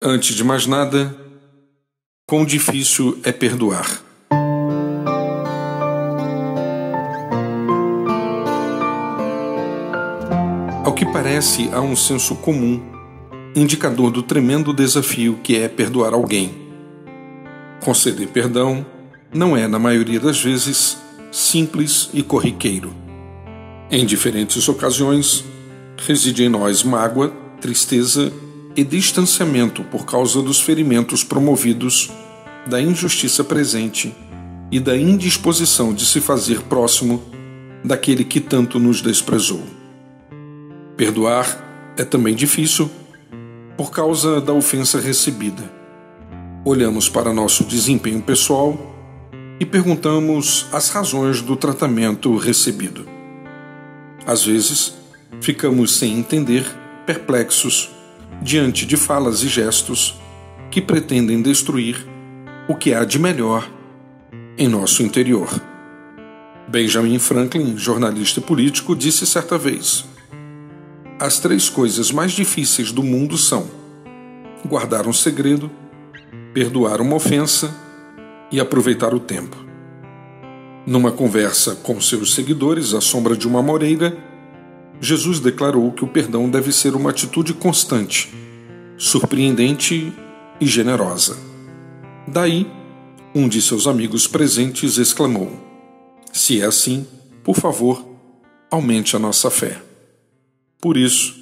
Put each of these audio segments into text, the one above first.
Antes de mais nada, quão difícil é perdoar. Ao que parece, há um senso comum, indicador do tremendo desafio que é perdoar alguém. Conceder perdão não é, na maioria das vezes, simples e corriqueiro. Em diferentes ocasiões, reside em nós mágoa, tristeza e distanciamento por causa dos ferimentos promovidos, da injustiça presente e da indisposição de se fazer próximo daquele que tanto nos desprezou. Perdoar é também difícil por causa da ofensa recebida. Olhamos para nosso desempenho pessoal e perguntamos as razões do tratamento recebido. Às vezes, ficamos sem entender, perplexos diante de falas e gestos que pretendem destruir o que há de melhor em nosso interior. Benjamin Franklin, jornalista e político, disse certa vez: As três coisas mais difíceis do mundo são guardar um segredo, perdoar uma ofensa e aproveitar o tempo. Numa conversa com seus seguidores à sombra de uma moreira, Jesus declarou que o perdão deve ser uma atitude constante, surpreendente e generosa. Daí, um de seus amigos presentes exclamou: Se é assim, por favor, aumente a nossa fé. Por isso,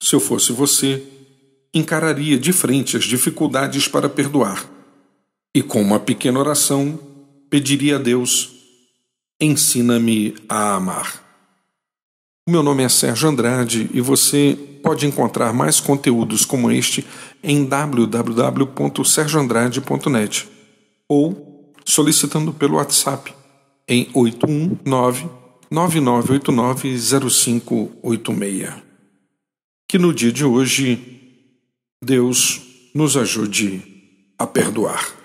se eu fosse você, encararia de frente as dificuldades para perdoar e, com uma pequena oração, pediria a Deus: ensina-me a amar. O meu nome é Sérgio Andrade e você pode encontrar mais conteúdos como este em www.sergioandrade.net ou solicitando pelo WhatsApp em 819 9989 0586. Que no dia de hoje Deus nos ajude a perdoar.